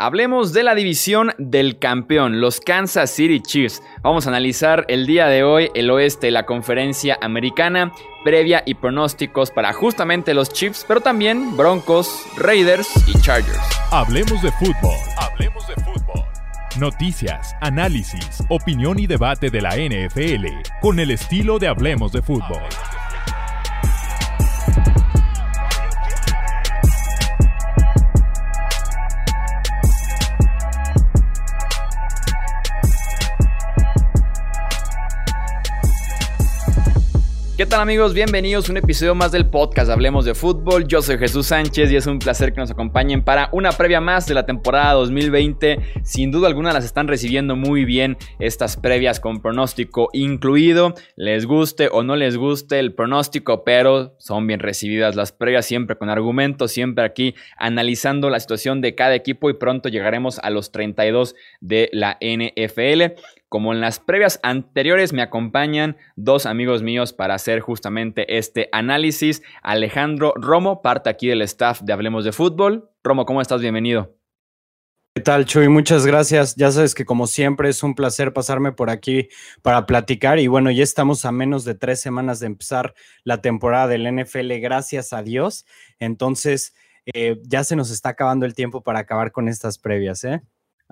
Hablemos de la división del campeón, los Kansas City Chiefs. Vamos a analizar el día de hoy el oeste de la conferencia americana, previa y pronósticos para justamente los Chiefs, pero también Broncos, Raiders y Chargers. Hablemos de fútbol. Hablemos de fútbol. Noticias, análisis, opinión y debate de la NFL con el estilo de Hablemos de fútbol. ¿Qué tal amigos? Bienvenidos a un episodio más del podcast Hablemos de Fútbol. Yo soy Jesús Sánchez y es un placer que nos acompañen para una previa más de la temporada 2020. Sin duda alguna las están recibiendo muy bien estas previas con pronóstico incluido. Les guste o no les guste el pronóstico, pero son bien recibidas las previas siempre con argumentos, siempre aquí analizando la situación de cada equipo y pronto llegaremos a los 32 de la NFL. Como en las previas anteriores me acompañan dos amigos míos para hacer justamente este análisis. Alejandro Romo, parte aquí del staff de Hablemos de Fútbol. Romo, ¿cómo estás? Bienvenido. ¿Qué tal, Chuy? Muchas gracias. Ya sabes que como siempre es un placer pasarme por aquí para platicar y bueno, ya estamos a menos de tres semanas de empezar la temporada del NFL, gracias a Dios. Entonces, eh, ya se nos está acabando el tiempo para acabar con estas previas, ¿eh?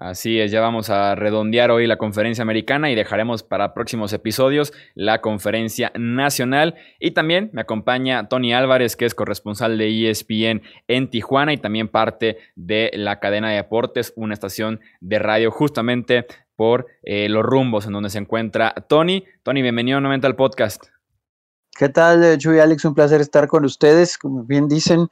Así es, ya vamos a redondear hoy la conferencia americana y dejaremos para próximos episodios la conferencia nacional. Y también me acompaña Tony Álvarez, que es corresponsal de ESPN en Tijuana y también parte de la cadena de deportes, una estación de radio justamente por eh, los rumbos en donde se encuentra Tony. Tony, bienvenido nuevamente al podcast. ¿Qué tal, Chuy Alex? Un placer estar con ustedes. Como bien dicen,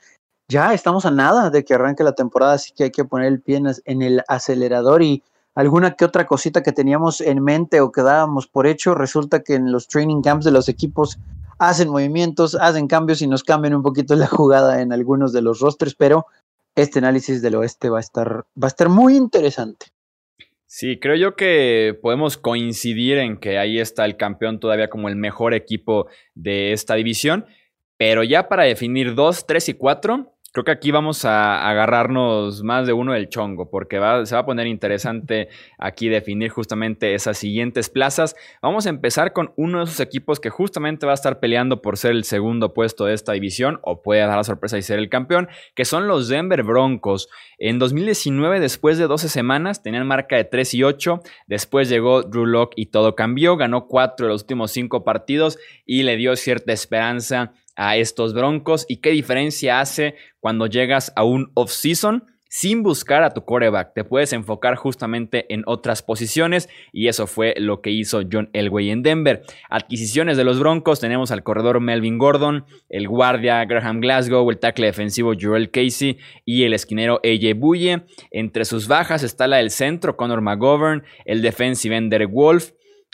ya estamos a nada de que arranque la temporada, así que hay que poner el pie en el acelerador y alguna que otra cosita que teníamos en mente o que dábamos por hecho, resulta que en los training camps de los equipos hacen movimientos, hacen cambios y nos cambian un poquito la jugada en algunos de los rosters, pero este análisis del oeste va a estar, va a estar muy interesante. Sí, creo yo que podemos coincidir en que ahí está el campeón todavía como el mejor equipo de esta división, pero ya para definir 2, 3 y 4, Creo que aquí vamos a agarrarnos más de uno del chongo, porque se va a poner interesante aquí definir justamente esas siguientes plazas. Vamos a empezar con uno de esos equipos que justamente va a estar peleando por ser el segundo puesto de esta división, o puede dar la sorpresa y ser el campeón, que son los Denver Broncos. En 2019, después de 12 semanas, tenían marca de 3 y 8. Después llegó Drew Locke y todo cambió. Ganó 4 de los últimos 5 partidos y le dio cierta esperanza a estos Broncos y qué diferencia hace cuando llegas a un off-season sin buscar a tu coreback. Te puedes enfocar justamente en otras posiciones y eso fue lo que hizo John Elway en Denver. Adquisiciones de los Broncos, tenemos al corredor Melvin Gordon, el guardia Graham Glasgow, el tackle defensivo Joel Casey y el esquinero AJ Buye. Entre sus bajas está la del centro Connor McGovern, el defensive ender Wolf,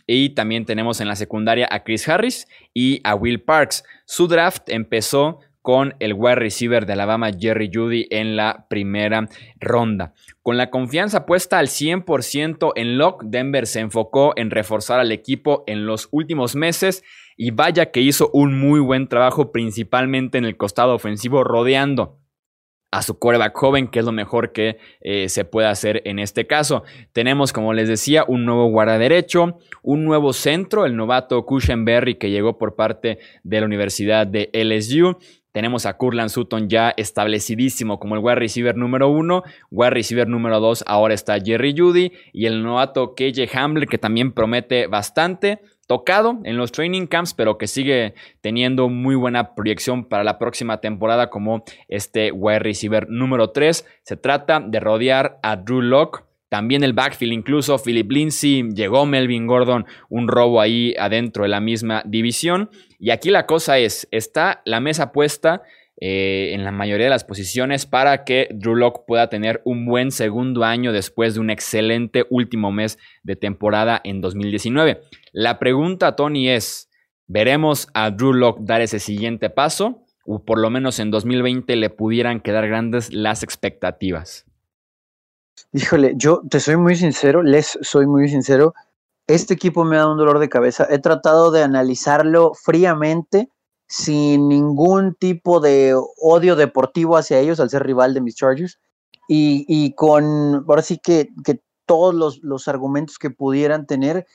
y también tenemos en la secundaria a Chris Harris y a Will Parks. Su draft empezó con el wide receiver de Alabama Jerry Judy en la primera ronda. Con la confianza puesta al 100% en Locke, Denver se enfocó en reforzar al equipo en los últimos meses y vaya que hizo un muy buen trabajo principalmente en el costado ofensivo rodeando a su coreback joven, que es lo mejor que eh, se puede hacer en este caso. Tenemos, como les decía, un nuevo guarda derecho, un nuevo centro, el novato Berry, que llegó por parte de la Universidad de LSU. Tenemos a Curland Sutton ya establecidísimo como el wide receiver número uno. Wide receiver número dos ahora está Jerry Judy. Y el novato KJ Hamler que también promete bastante tocado en los training camps, pero que sigue teniendo muy buena proyección para la próxima temporada como este wide receiver número 3. Se trata de rodear a Drew Locke. También el backfield, incluso Philip Lindsay, llegó Melvin Gordon, un robo ahí adentro de la misma división. Y aquí la cosa es, está la mesa puesta eh, en la mayoría de las posiciones para que Drew Locke pueda tener un buen segundo año después de un excelente último mes de temporada en 2019. La pregunta, Tony, es, ¿veremos a Drew Locke dar ese siguiente paso? O por lo menos en 2020 le pudieran quedar grandes las expectativas. Híjole, yo te soy muy sincero, les soy muy sincero. Este equipo me dado un dolor de cabeza. He tratado de analizarlo fríamente, sin ningún tipo de odio deportivo hacia ellos, al ser rival de mis Chargers. y, con, ahora sí que, que todos los, los, argumentos que pudieran tener.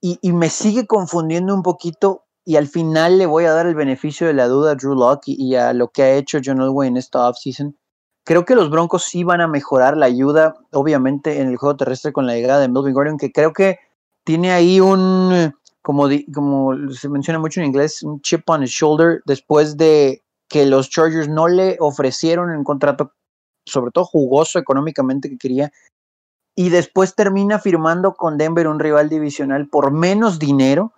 Y, y, me sigue confundiendo un poquito y al final le voy a dar el beneficio de la duda a Drew Locke y, a lo que ha hecho John Elway en esta offseason. Creo que los Broncos sí van a mejorar la ayuda, obviamente, en el juego terrestre con la llegada de Melvin Gordon, que creo que tiene ahí un, como, como se menciona mucho en inglés, un chip on his shoulder después de que los Chargers no le ofrecieron un contrato, sobre todo jugoso económicamente que quería, y después termina firmando con Denver un rival divisional por menos dinero.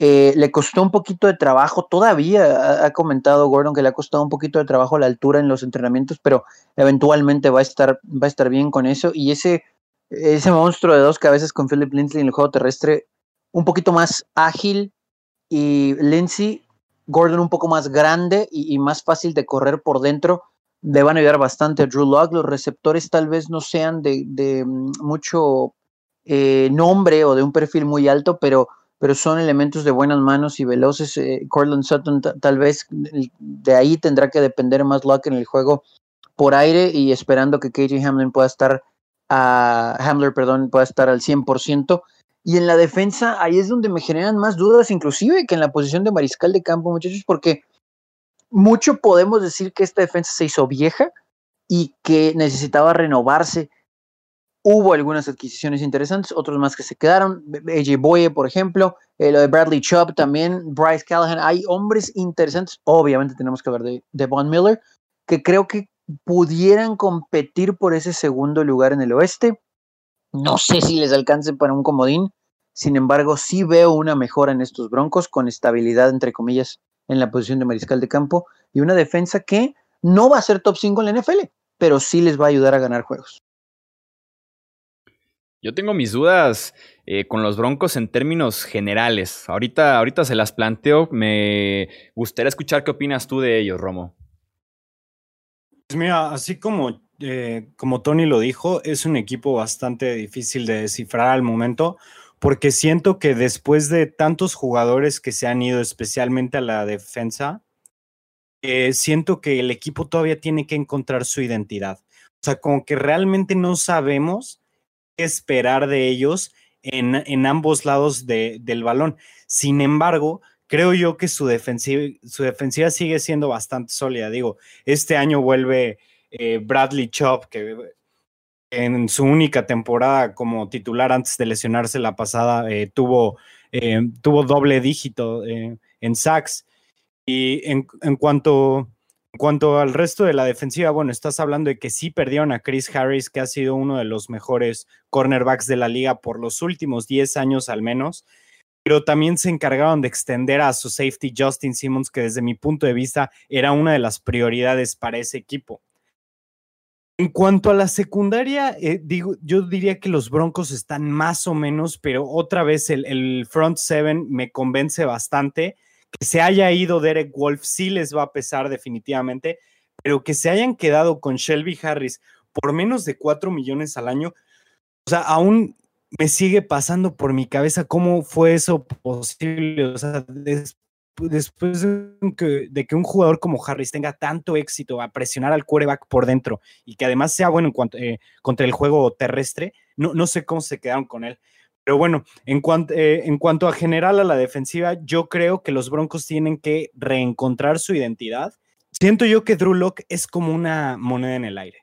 Eh, le costó un poquito de trabajo, todavía ha, comentado Gordon que le ha costado un poquito de trabajo la altura en los entrenamientos, pero eventualmente va a estar, va a estar bien con eso. Y ese, ese monstruo de dos cabezas con Philip Lindsay en el juego terrestre un poquito más ágil y Lindsay, Gordon un poco más grande y, más fácil de correr por dentro, le van a ayudar bastante a Drew Locke. Los receptores tal vez no sean de, mm, mucho eh, nombre o de un perfil muy alto, pero, pero son elementos de buenas manos y veloces. Eh, Cortland Sutton tal vez de ahí tendrá que depender más Locke en el juego por aire y esperando que KJ Hamlin pueda estar a Hamler, perdón, pueda estar al 100%. Y en la defensa, ahí es donde me generan más dudas, inclusive que en la posición de mariscal de campo, muchachos, porque mucho podemos decir que esta defensa se hizo vieja y que necesitaba renovarse. Hubo algunas adquisiciones interesantes, otros más que se quedaron. AJ Boye, por ejemplo, eh, lo de Bradley Chubb también, Bryce Callahan. Hay hombres interesantes. Obviamente tenemos que hablar de, de Von Miller, que creo que pudieran competir por ese segundo lugar en el oeste. No sé si les alcance para un comodín. Sin embargo, sí veo una mejora en estos Broncos con estabilidad, entre comillas, en la posición de mariscal de campo y una defensa que no va a ser top 5 en la NFL, pero sí les va a ayudar a ganar juegos. Yo tengo mis dudas eh, con los Broncos en términos generales. Ahorita, ahorita se las planteo. Me gustaría escuchar qué opinas tú de ellos, Romo. Pues mira, así como eh, como Tony lo dijo, es un equipo bastante difícil de descifrar al momento, porque siento que después de tantos jugadores que se han ido especialmente a la defensa, eh, siento que el equipo todavía tiene que encontrar su identidad. O sea, como que realmente no sabemos qué esperar de ellos en, en ambos lados del balón. Sin embargo, creo yo que su defensiva, su defensiva sigue siendo bastante sólida. Digo, este año vuelve eh, Bradley Chop, que en su única temporada como titular antes de lesionarse la pasada eh, tuvo, eh, tuvo doble dígito en sacks. Y en, cuanto, en cuanto al resto de la defensiva, bueno, estás hablando de que sí perdieron a Chris Harris, que ha sido uno de los mejores cornerbacks de la liga por los últimos 10 años al menos pero también se encargaron de extender a su safety Justin Simmons, que desde mi punto de vista era una de las prioridades para ese equipo. En cuanto a la secundaria, eh, digo, yo diría que los Broncos están más o menos, pero otra vez el, front seven me convence bastante. Que se haya ido Derek Wolf sí les va a pesar definitivamente, pero que se hayan quedado con Shelby Harris por menos de 4 millones al año, o sea, aún me sigue pasando por mi cabeza cómo fue eso posible. O sea, después de que, un jugador como Harris tenga tanto éxito a presionar al quarterback por dentro y que además sea bueno en cuanto, eh, contra el juego terrestre, no, no sé cómo se quedaron con él. Pero bueno, en, cuanto, eh, en cuanto a general a la defensiva, yo creo que los Broncos tienen que reencontrar su identidad. Siento yo que Drew Locke es como una moneda en el aire.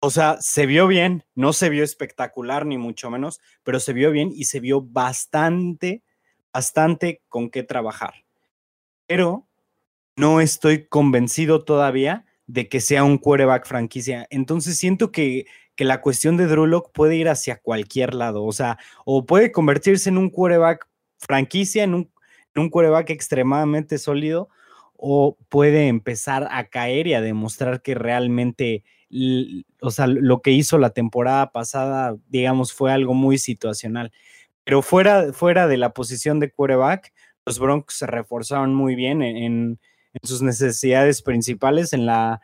O sea, se vio bien, no se vio espectacular ni mucho menos, pero se vio bien y se vio bastante, bastante con qué trabajar pero no estoy convencido todavía de que sea un quarterback franquicia. Entonces siento que, que la cuestión de Drew puede ir hacia cualquier lado, o sea, o puede convertirse en un quarterback franquicia, en un, un quarterback extremadamente sólido, o puede empezar a caer y a demostrar que realmente, o sea, lo que hizo la temporada pasada, digamos, fue algo muy situacional. Pero fuera, fuera de la posición de quarterback, los Broncos se reforzaron muy bien en, sus necesidades principales en la,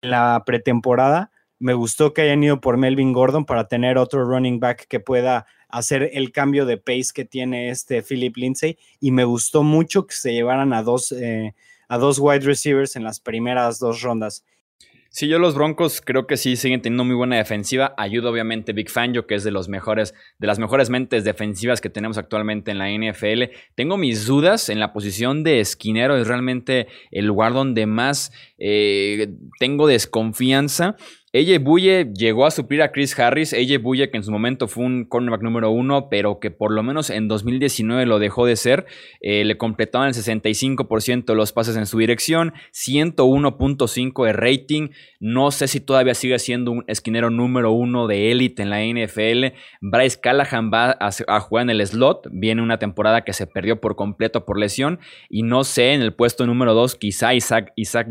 la, pretemporada. Me gustó que hayan ido por Melvin Gordon para tener otro running back que pueda hacer el cambio de pace que tiene este Philip Lindsay y me gustó mucho que se llevaran a dos, eh, a dos wide receivers en las primeras dos rondas. Sí, yo los Broncos creo que sí siguen teniendo muy buena defensiva. Ayuda obviamente Big Fangio, que es de los mejores, de las mejores mentes defensivas que tenemos actualmente en la NFL. Tengo mis dudas en la posición de esquinero, es realmente el lugar donde más eh, tengo desconfianza. AJ Buye llegó a suplir a Chris Harris. AJ Buye, que en su momento fue un cornerback número uno, pero que por lo menos en 2019 lo dejó de ser. Eh, le completaban el 65% de los pases en su dirección, 101.5 de rating. No sé si todavía sigue siendo un esquinero número uno de élite en la NFL. Bryce Callahan va a, jugar en el slot. Viene una temporada que se perdió por completo por lesión. Y no sé, en el puesto número dos, quizá Isaac, Isaac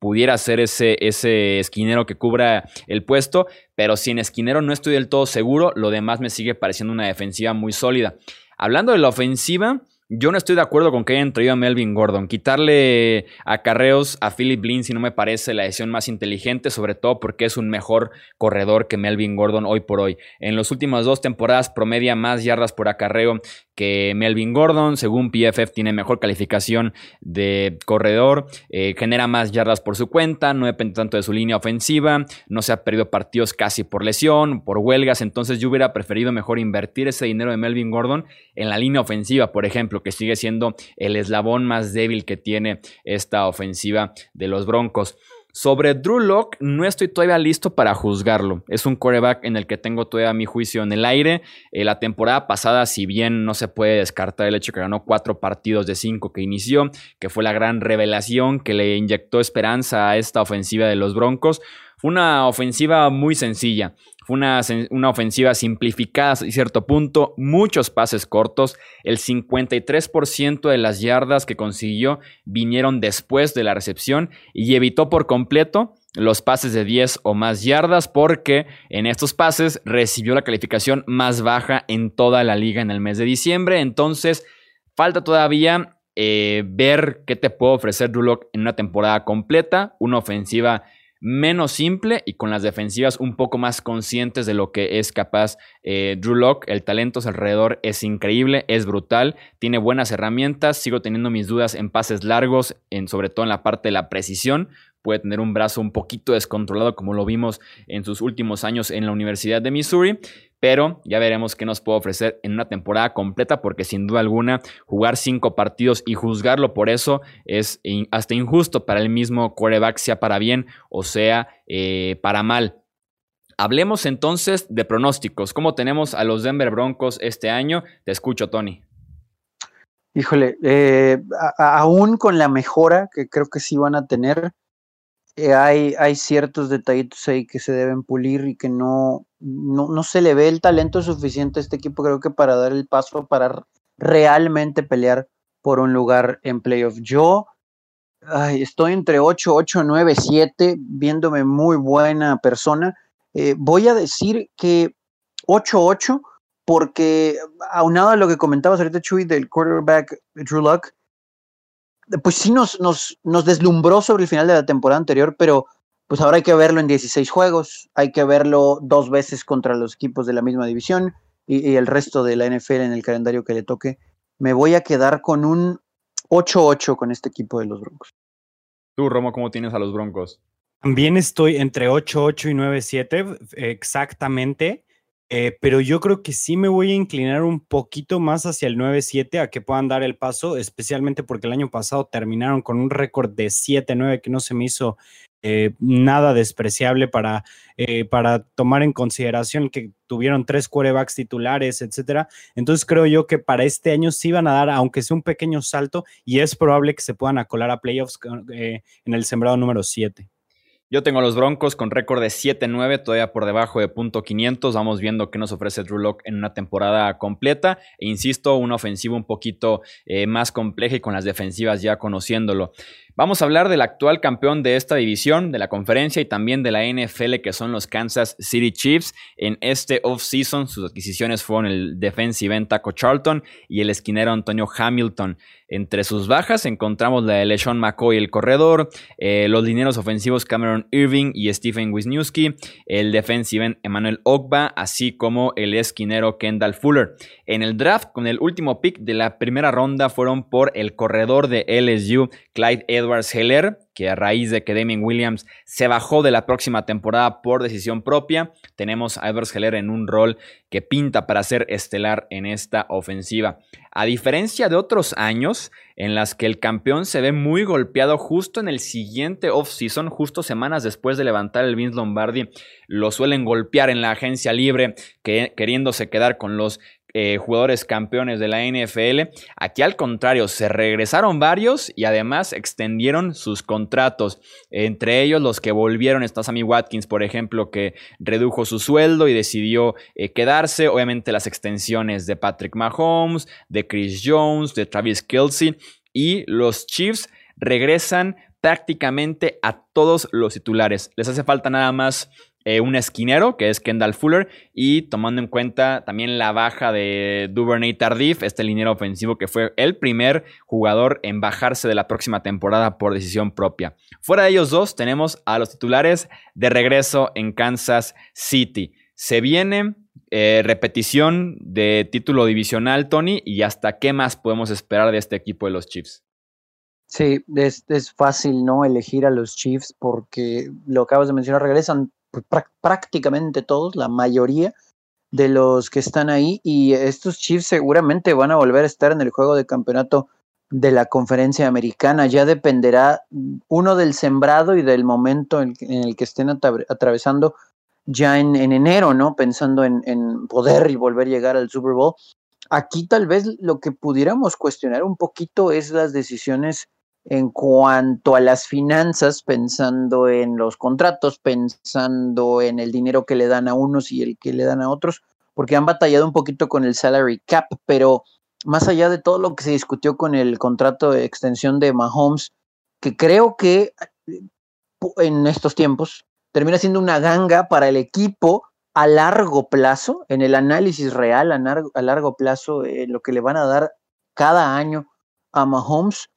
pudiera ser ese, ese esquinero que cubra el puesto, pero si en esquinero no estoy del todo seguro, lo demás me sigue pareciendo una defensiva muy sólida. Hablando de la ofensiva, yo no estoy de acuerdo con que hayan traído a Melvin Gordon. Quitarle acarreos a Philip Lindsay no me parece la decisión más inteligente, sobre todo porque es un mejor corredor que Melvin Gordon hoy por hoy. En las últimas dos temporadas promedia más yardas por acarreo que Melvin Gordon. Según PFF tiene mejor calificación de corredor, eh, genera más yardas por su cuenta, no depende tanto de su línea ofensiva, no se ha perdido partidos casi por lesión, por huelgas. Entonces yo hubiera preferido mejor invertir ese dinero de Melvin Gordon en la línea ofensiva, por ejemplo que sigue siendo el eslabón más débil que tiene esta ofensiva de los Broncos. Sobre Drew Locke, no estoy todavía listo para juzgarlo. Es un quarterback en el que tengo todavía mi juicio en el aire. Eh, la temporada pasada, si bien no se puede descartar el hecho que ganó cuatro partidos de cinco que inició, que fue la gran revelación que le inyectó esperanza a esta ofensiva de los Broncos, fue una ofensiva muy sencilla. Fue una, una, ofensiva simplificada a cierto punto, muchos pases cortos. El 53% de las yardas que consiguió vinieron después de la recepción y evitó por completo los pases de 10 o más yardas porque en estos pases recibió la calificación más baja en toda la liga en el mes de diciembre. Entonces, falta todavía eh, ver qué te puede ofrecer Drew en una temporada completa, una ofensiva menos simple y con las defensivas un poco más conscientes de lo que es capaz eh, Drew Locke. El talento alrededor es increíble, es brutal, tiene buenas herramientas. Sigo teniendo mis dudas en pases largos, en, sobre todo en la parte de la precisión. Puede tener un brazo un poquito descontrolado, como lo vimos en sus últimos años en la Universidad de Missouri pero ya veremos qué nos puede ofrecer en una temporada completa, porque sin duda alguna jugar cinco partidos y juzgarlo por eso es hasta injusto para el mismo quarterback, sea para bien o sea eh, para mal. Hablemos entonces de pronósticos. ¿Cómo tenemos a los Denver Broncos este año? Te escucho, Tony. Híjole, eh, aún con la mejora que creo que sí van a tener, eh, hay, ciertos detallitos ahí que se deben pulir y que no, no, se le ve el talento suficiente a este equipo, creo que para dar el paso para realmente pelear por un lugar en playoff. Yo estoy entre 8, 8, 9, 7, viéndome muy buena persona. Eh, voy a decir que 8, 8, porque aunado a lo que comentabas ahorita, Chuy, del quarterback Drew Luck, pues sí nos, nos, nos deslumbró sobre el final de la temporada anterior, pero pues ahora hay que verlo en 16 juegos, hay que verlo dos veces contra los equipos de la misma división y, el resto de la NFL en el calendario que le toque. Me voy a quedar con un 8-8 con este equipo de los Broncos. Tú, Romo, ¿cómo tienes a los Broncos? También estoy entre 8-8 y 9-7, exactamente. Eh, pero yo creo que sí me voy a inclinar un poquito más hacia el 9-7 a que puedan dar el paso, especialmente porque el año pasado terminaron con un récord de 7-9 que no se me hizo eh, nada despreciable para, eh, para tomar en consideración que tuvieron tres quarterbacks titulares, etcétera. Entonces creo yo que para este año sí van a dar, aunque sea un pequeño salto, y es probable que se puedan acolar a playoffs en el sembrado número 7. Yo tengo los Broncos con récord de 7-9, todavía por debajo de punto 500. Vamos viendo qué nos ofrece Drew Locke en una temporada completa. E insisto, una ofensiva un poquito eh, más compleja y con las defensivas ya conociéndolo. Vamos a hablar del actual campeón de esta división, de la conferencia y también de la NFL, que son los Kansas City Chiefs. En este offseason, sus adquisiciones fueron el defensive end Taco Charlton y el esquinero Antonio Hamilton. Entre sus bajas encontramos la de LeSean McCoy, el corredor, eh, los lineros ofensivos Cameron Irving y Stephen Wisniewski, el defensive end Emmanuel Ogba, así como el esquinero Kendall Fuller. En el draft, con el último pick de la primera ronda, fueron por el corredor de LSU, Clyde Edwards Heller, que a raíz de que Damien Williams se bajó de la próxima temporada por decisión propia, tenemos a Edwards Heller en un rol que pinta para ser estelar en esta ofensiva. A diferencia de otros años en las que el campeón se ve muy golpeado justo en el siguiente offseason, justo semanas después de levantar el Vince Lombardi, lo suelen golpear en la agencia libre, que, queriéndose quedar con los eh, jugadores campeones de la NFL. Aquí al contrario, se regresaron varios y además extendieron sus contratos. Entre ellos los que volvieron está Sammy Watkins, por ejemplo, que redujo su sueldo y decidió eh, quedarse. Obviamente las extensiones de Patrick Mahomes, de Chris Jones, de Travis Kelsey y los Chiefs regresan prácticamente a todos los titulares. Les hace falta nada más eh, un esquinero, que es Kendall Fuller, y tomando en cuenta también la baja de Duvernay Tardif, este liniero ofensivo que fue el primer jugador en bajarse de la próxima temporada por decisión propia. Fuera de ellos dos, tenemos a los titulares de regreso en Kansas City. Se viene eh, repetición de título divisional, Tony, y hasta qué más podemos esperar de este equipo de los Chiefs. Sí, es, es, fácil no elegir a los Chiefs porque lo acabas de mencionar, regresan prácticamente todos, la mayoría de los que están ahí y estos Chiefs seguramente van a volver a estar en el juego de campeonato de la conferencia americana. Ya dependerá mm, uno del sembrado y del momento en, el que estén atravesando ya en, enero, ¿no? Pensando en, en, poder y volver a llegar al Super Bowl. Aquí tal vez lo que pudiéramos cuestionar un poquito es las decisiones en cuanto a las finanzas, pensando en los contratos, pensando en el dinero que le dan a unos y el que le dan a otros, porque han batallado un poquito con el salary cap, pero más allá de todo lo que se discutió con el contrato de extensión de Mahomes, que creo que eh, en estos tiempos termina siendo una ganga para el equipo a largo plazo, en el análisis real a, largo, plazo, eh, lo que le van a dar cada año a Mahomes,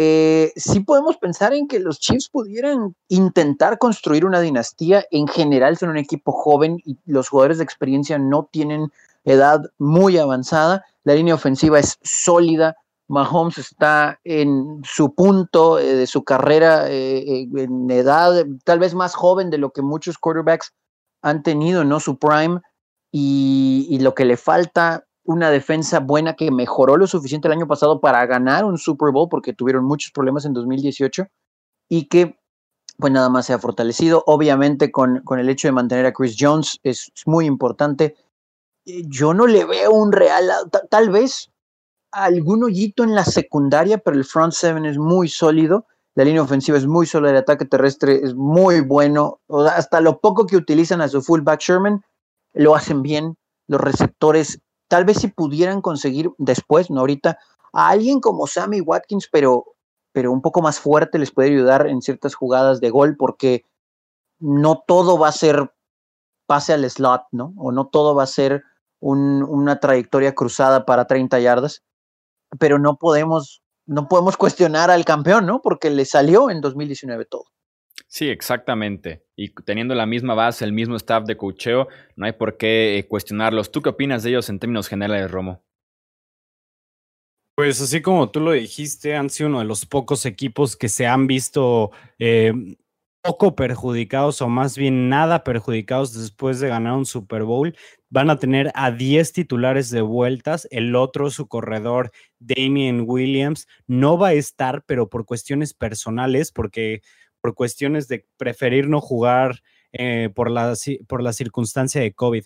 eh, sí podemos pensar en que los Chiefs pudieran intentar construir una dinastía. En general son un equipo joven y los jugadores de experiencia no tienen edad muy avanzada. La línea ofensiva es sólida. Mahomes está en su punto eh, de su carrera, eh, en edad tal vez más joven de lo que muchos quarterbacks han tenido, ¿no? Su prime. y lo que le falta una defensa buena que mejoró lo suficiente el año pasado para ganar un Super Bowl porque tuvieron muchos problemas en 2018 y que pues nada más se ha fortalecido. Obviamente con, con el hecho de mantener a Chris Jones es, muy importante. Eh, yo no le veo un real, tal vez algún hoyito en la secundaria, pero el front seven es muy sólido. La línea ofensiva es muy sólida, el ataque terrestre es muy bueno. hasta lo poco que utilizan a su fullback Sherman, lo hacen bien. Los receptores Tal vez si pudieran conseguir después, no ahorita, a alguien como Sammy Watkins, pero, pero un poco más fuerte les puede ayudar en ciertas jugadas de gol, porque no todo va a ser pase al slot, ¿no? O no todo va a ser una trayectoria cruzada para 30 yardas, pero no podemos, no podemos cuestionar al campeón, ¿no? Porque le salió en 2019 todo. Sí, exactamente. Y teniendo la misma base, el mismo staff de cocheo, no hay por qué eh, cuestionarlos. ¿Tú qué opinas de ellos en términos generales, Romo? Pues así como tú lo dijiste, han sido uno de los pocos equipos que se han visto eh, poco perjudicados o más bien nada perjudicados después de ganar un Super Bowl. Van a tener a 10 titulares de vueltas. El otro, su corredor, Damien Williams, no va a estar, pero por cuestiones personales, porque por cuestiones de preferir no jugar eh, por, la, por la circunstancia de COVID.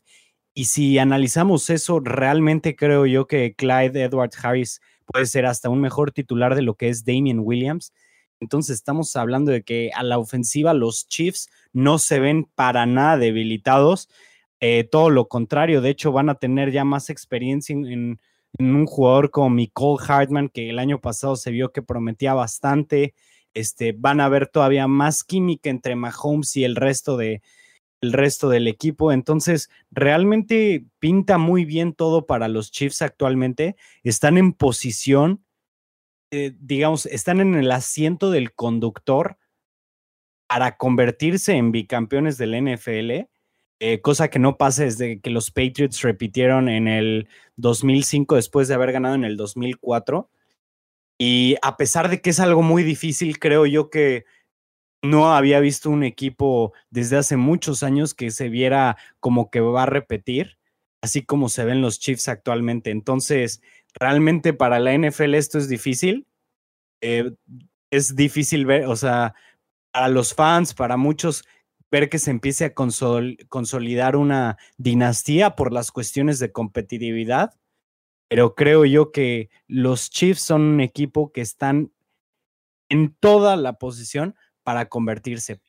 Y si analizamos eso, realmente creo yo que Clyde Edward Harris puede ser hasta un mejor titular de lo que es Damien Williams. Entonces estamos hablando de que a la ofensiva los Chiefs no se ven para nada debilitados. Eh, todo lo contrario, de hecho van a tener ya más experiencia en, en un jugador como Nicole Hartman, que el año pasado se vio que prometía bastante este, van a ver todavía más química entre Mahomes y el resto de el resto del equipo. Entonces, realmente pinta muy bien todo para los Chiefs actualmente. Están en posición, eh, digamos, están en el asiento del conductor para convertirse en bicampeones del NFL. Eh, cosa que no pasa desde que los Patriots repitieron en el 2005 después de haber ganado en el 2004 Y a pesar de que es algo muy difícil, creo yo que no había visto un equipo desde hace muchos años que se viera como que va a repetir, así como se ven los Chiefs actualmente. Entonces, realmente para la NFL esto es difícil. Eh, es difícil ver, o sea, para los fans, para muchos, ver que se empiece a consolidar una dinastía por las cuestiones de competitividad. Pero creo yo que los Chiefs son un equipo que están en toda la posición para convertirse.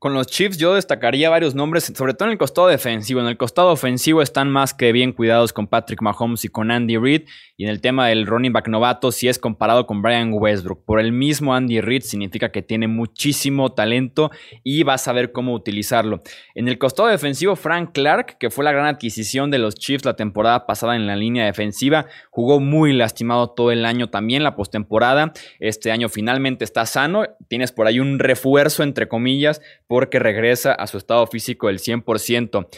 Con los Chiefs yo destacaría varios nombres, sobre todo en el costado defensivo. En el costado ofensivo están más que bien cuidados con Patrick Mahomes y con Andy Reid. Y en el tema del running back novato, si es comparado con Brian Westbrook. Por el mismo Andy Reid significa que tiene muchísimo talento y va a saber cómo utilizarlo. En el costado defensivo, Frank Clark, que fue la gran adquisición de los Chiefs la temporada pasada en la línea defensiva, jugó muy lastimado todo el año también, la postemporada. Este año finalmente está sano. Tienes por ahí un refuerzo, entre comillas porque regresa a su estado físico del 100%.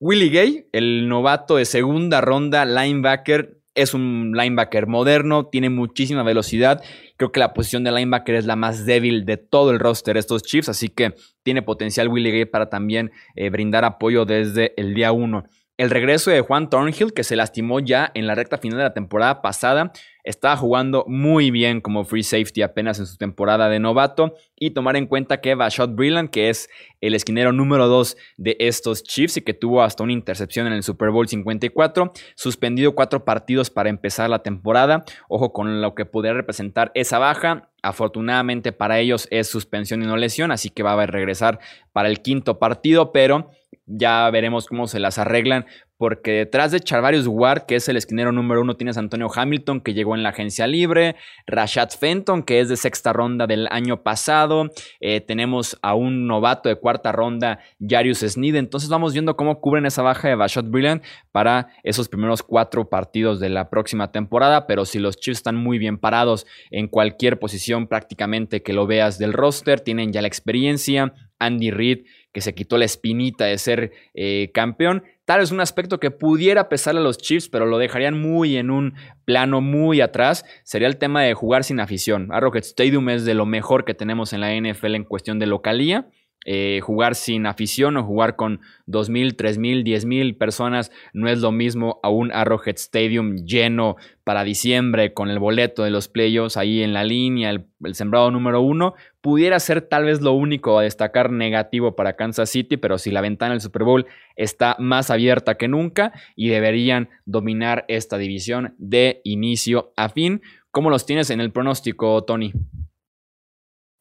Willie Gay, el novato de segunda ronda linebacker, es un linebacker moderno, tiene muchísima velocidad. Creo que la posición de linebacker es la más débil de todo el roster de estos Chiefs, así que tiene potencial Willie Gay para también eh, brindar apoyo desde el día 1. El regreso de Juan Thornhill, que se lastimó ya en la recta final de la temporada pasada, estaba jugando muy bien como free safety apenas en su temporada de novato. Y tomar en cuenta que Bashot Brilland, que es el esquinero número 2 de estos Chiefs y que tuvo hasta una intercepción en el Super Bowl 54, suspendido cuatro partidos para empezar la temporada. Ojo con lo que podría representar esa baja. Afortunadamente para ellos es suspensión y no lesión, así que va a regresar para el quinto partido, pero ya veremos cómo se las arreglan, porque detrás de Charvarius Ward, que es el esquinero número uno, tienes a Antonio Hamilton, que llegó en la agencia libre, Rashad Fenton, que es de sexta ronda del año pasado, eh, tenemos a un novato de cuarta ronda, Jarius Sneed, entonces vamos viendo cómo cubren esa baja de Bashot Brilliant para esos primeros cuatro partidos de la próxima temporada, pero si los Chiefs están muy bien parados en cualquier posición prácticamente que lo veas del roster, tienen ya la experiencia, Andy Reid que se quitó la espinita de ser eh, campeón. Tal vez un aspecto que pudiera pesar a los Chiefs, pero lo dejarían muy en un plano muy atrás, sería el tema de jugar sin afición. Arrowhead Stadium es de lo mejor que tenemos en la NFL en cuestión de localía. Eh, jugar sin afición o jugar con 2.000, 3.000, 10.000 personas no es lo mismo a un Arrowhead Stadium lleno para diciembre con el boleto de los playoffs ahí en la línea, el, sembrado número uno. Pudiera ser tal vez lo único a destacar negativo para Kansas City, pero si la ventana del Super Bowl está más abierta que nunca y deberían dominar esta división de inicio a fin. ¿Cómo los tienes en el pronóstico, Tony?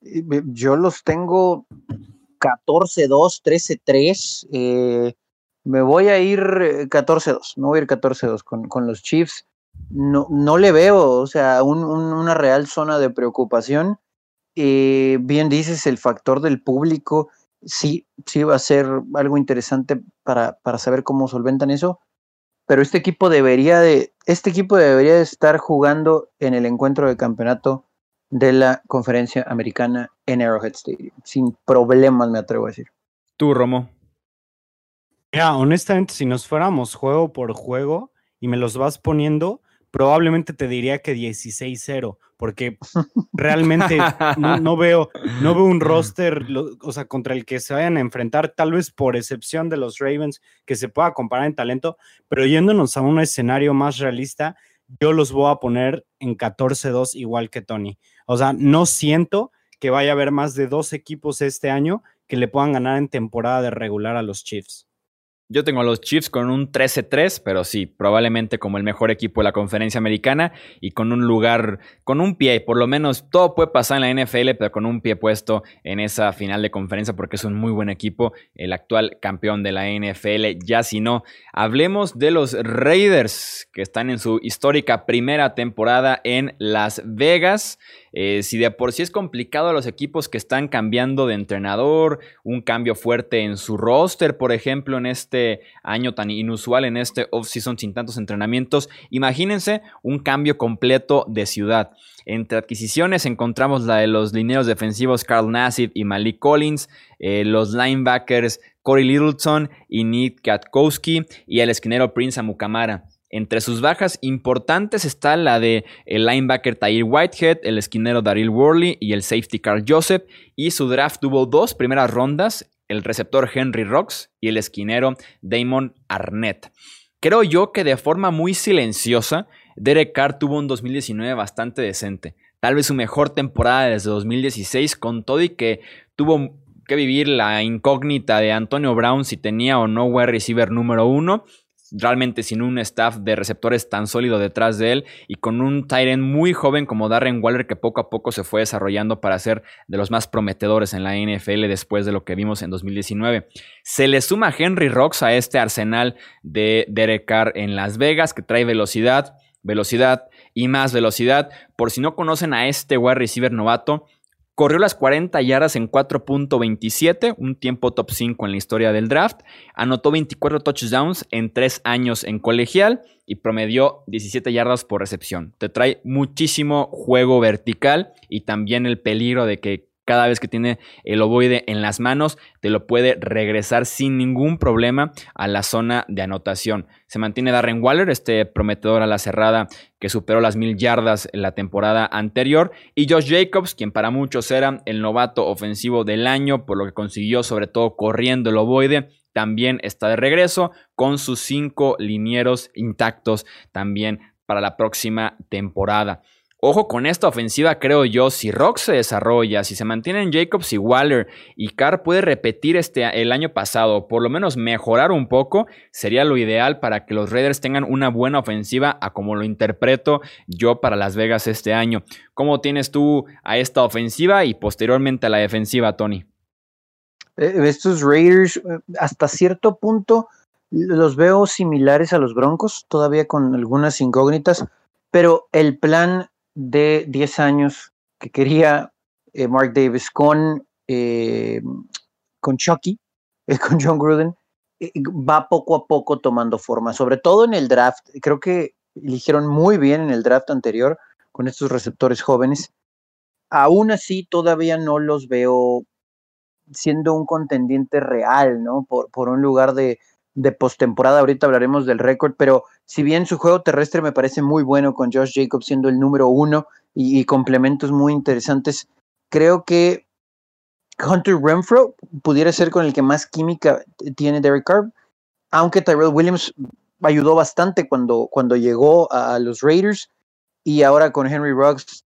Yo los tengo 14-2, 13-3. Eh, me voy a ir 14-2, eh, me voy a ir 14-2 con, con, los Chiefs. No, no le veo, o sea, una real zona de preocupación. Eh, bien dices, el factor del público, sí, sí va a ser algo interesante para, para saber cómo solventan eso. Pero este equipo debería de, este equipo debería de estar jugando en el encuentro de campeonato de la conferencia americana en Arrowhead Stadium. Sin problemas, me atrevo a decir. Tú, Romo. Mira, honestamente, si nos fuéramos juego por juego y me los vas poniendo, probablemente te diría que 16-0, porque realmente no, veo, no veo un roster, o sea, contra el que se vayan a enfrentar, tal vez por excepción de los Ravens, que se pueda comparar en talento, pero yéndonos a un escenario más realista, yo los voy a poner en 14-2 igual que Tony. O sea, no siento que vaya a haber más de dos equipos este año que le puedan ganar en temporada de regular a los Chiefs. Yo tengo a los Chiefs con un 13-3, pero sí, probablemente como el mejor equipo de la conferencia americana y con un lugar, con un pie, por lo menos todo puede pasar en la NFL, pero con un pie puesto en esa final de conferencia porque es un muy buen equipo, el actual campeón de la NFL. Ya si no, hablemos de los Raiders que están en su histórica primera temporada en Las Vegas. Eh, si de por sí es complicado a los equipos que están cambiando de entrenador, un cambio fuerte en su roster, por ejemplo, en este año tan inusual, en este off-season sin tantos entrenamientos, imagínense un cambio completo de ciudad. Entre adquisiciones encontramos la de los lineos defensivos Carl Nassib y Malik Collins, eh, los linebackers Corey Littleton y Nick Katkowski y el esquinero Prince Amukamara. Entre sus bajas importantes está la de el linebacker Tyre Whitehead, el esquinero Daryl Worley y el safety Carl Joseph. Y su draft tuvo dos primeras rondas, el receptor Henry Rocks y el esquinero Damon Arnett. Creo yo que de forma muy silenciosa, Derek Carr tuvo un 2019 bastante decente. Tal vez su mejor temporada desde 2016, con todo y que tuvo que vivir la incógnita de Antonio Brown si tenía o no wide receiver número uno realmente sin un staff de receptores tan sólido detrás de él y con un Tyrant muy joven como Darren Waller que poco a poco se fue desarrollando para ser de los más prometedores en la NFL después de lo que vimos en 2019. Se le suma Henry Rocks a este arsenal de Derek Carr en Las Vegas que trae velocidad, velocidad y más velocidad. Por si no conocen a este wide receiver novato, Corrió las 40 yardas en 4.27, un tiempo top 5 en la historia del draft. Anotó 24 touchdowns en 3 años en colegial y promedió 17 yardas por recepción. Te trae muchísimo juego vertical y también el peligro de que cada vez que tiene el ovoide en las manos, te lo puede regresar sin ningún problema a la zona de anotación. Se mantiene Darren Waller, este prometedor a la cerrada que superó las mil yardas en la temporada anterior, y Josh Jacobs, quien para muchos era el novato ofensivo del año, por lo que consiguió sobre todo corriendo el ovoide, también está de regreso con sus cinco linieros intactos también para la próxima temporada. Ojo con esta ofensiva, creo yo, si Rock se desarrolla, si se mantienen Jacobs y Waller y Carr puede repetir este el año pasado, por lo menos mejorar un poco, sería lo ideal para que los Raiders tengan una buena ofensiva a como lo interpreto yo para Las Vegas este año. ¿Cómo tienes tú a esta ofensiva y posteriormente a la defensiva, Tony? Eh, estos Raiders, eh, hasta cierto punto, los veo similares a los Broncos, todavía con algunas incógnitas, pero el plan de 10 años que quería eh, Mark Davis con, eh, con Chucky, eh, con John Gruden, va poco a poco tomando forma, sobre todo en el draft. Creo que eligieron muy bien en el draft anterior con estos receptores jóvenes. Aún así, todavía no los veo siendo un contendiente real, ¿no? Por, por un lugar de, de postemporada. Ahorita hablaremos del récord, pero si bien su juego terrestre me parece muy bueno con Josh Jacobs siendo el número uno y, complementos muy interesantes, creo que Hunter Renfro pudiera ser con el que más química tiene Derek Carr, aunque Tyrell Williams ayudó bastante cuando, cuando llegó a los Raiders y ahora con Henry Ruggs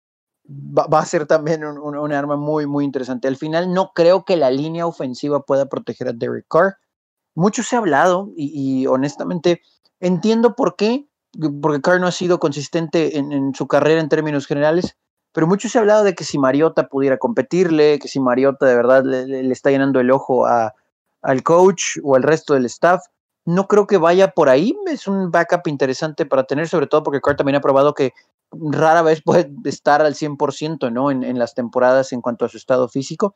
va, a ser también un, arma muy, muy interesante. Al final no creo que la línea ofensiva pueda proteger a Derek Carr mucho se ha hablado y, honestamente entiendo por qué, porque Carr no ha sido consistente en, su carrera en términos generales, pero mucho se ha hablado de que si Mariota pudiera competirle, que si Mariota de verdad le, está llenando el ojo a, al coach o al resto del staff. No creo que vaya por ahí, es un backup interesante para tener, sobre todo porque Carr también ha probado que rara vez puede estar al 100% ¿no? en, en las temporadas en cuanto a su estado físico,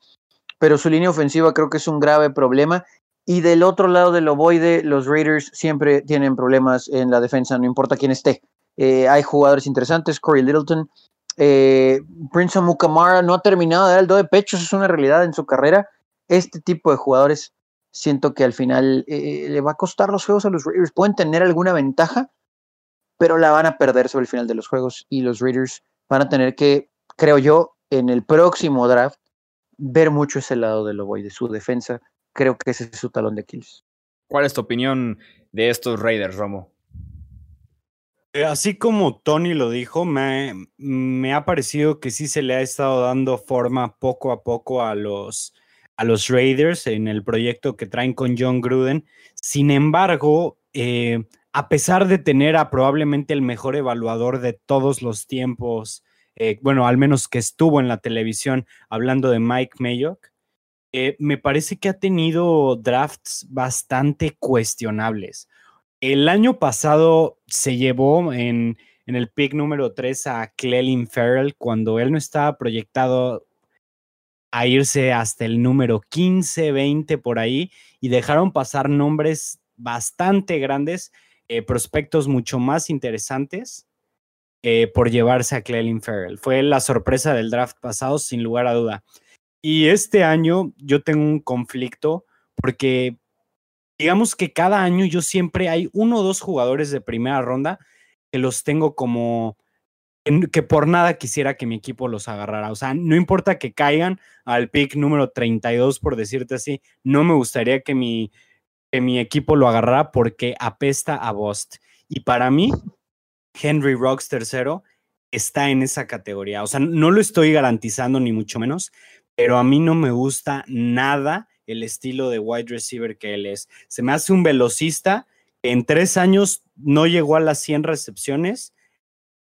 pero su línea ofensiva creo que es un grave problema y del otro lado del ovoide, los Raiders siempre tienen problemas en la defensa, no importa quién esté. Eh, hay jugadores interesantes, Corey Littleton. Eh, Prince Mukamara no ha terminado de dar el do de pecho, eso es una realidad en su carrera. Este tipo de jugadores siento que al final eh, le va a costar los juegos a los Raiders. Pueden tener alguna ventaja, pero la van a perder sobre el final de los juegos y los Raiders van a tener que, creo yo, en el próximo draft, ver mucho ese lado del ovoide, su defensa creo que ese es su talón de Aquiles. ¿Cuál es tu opinión de estos Raiders, Romo? Eh, así como Tony lo dijo, me, me, ha parecido que sí se le ha estado dando forma poco a poco a los, a los Raiders en el proyecto que traen con John Gruden. Sin embargo, eh, a pesar de tener a probablemente el mejor evaluador de todos los tiempos, eh, bueno, al menos que estuvo en la televisión hablando de Mike Mayock, eh, me parece que ha tenido drafts bastante cuestionables. El año pasado se llevó en, el pick número 3 a Clelin Farrell cuando él no estaba proyectado a irse hasta el número 15, 20 por ahí y dejaron pasar nombres bastante grandes, eh, prospectos mucho más interesantes eh, por llevarse a Clelin Farrell. Fue la sorpresa del draft pasado, sin lugar a duda. Y este año yo tengo un conflicto porque digamos que cada año yo siempre hay uno o dos jugadores de primera ronda que los tengo como que por nada quisiera que mi equipo los agarrara. O sea, no importa que caigan al pick número 32, por decirte así, no me gustaría que mi, que mi equipo lo agarrara porque apesta a Bost. Y para mí, Henry Rocks tercero está en esa categoría. O sea, no lo estoy garantizando ni mucho menos, pero a mí no me gusta nada el estilo de wide receiver que él es. Se me hace un velocista que en tres años no llegó a las 100 recepciones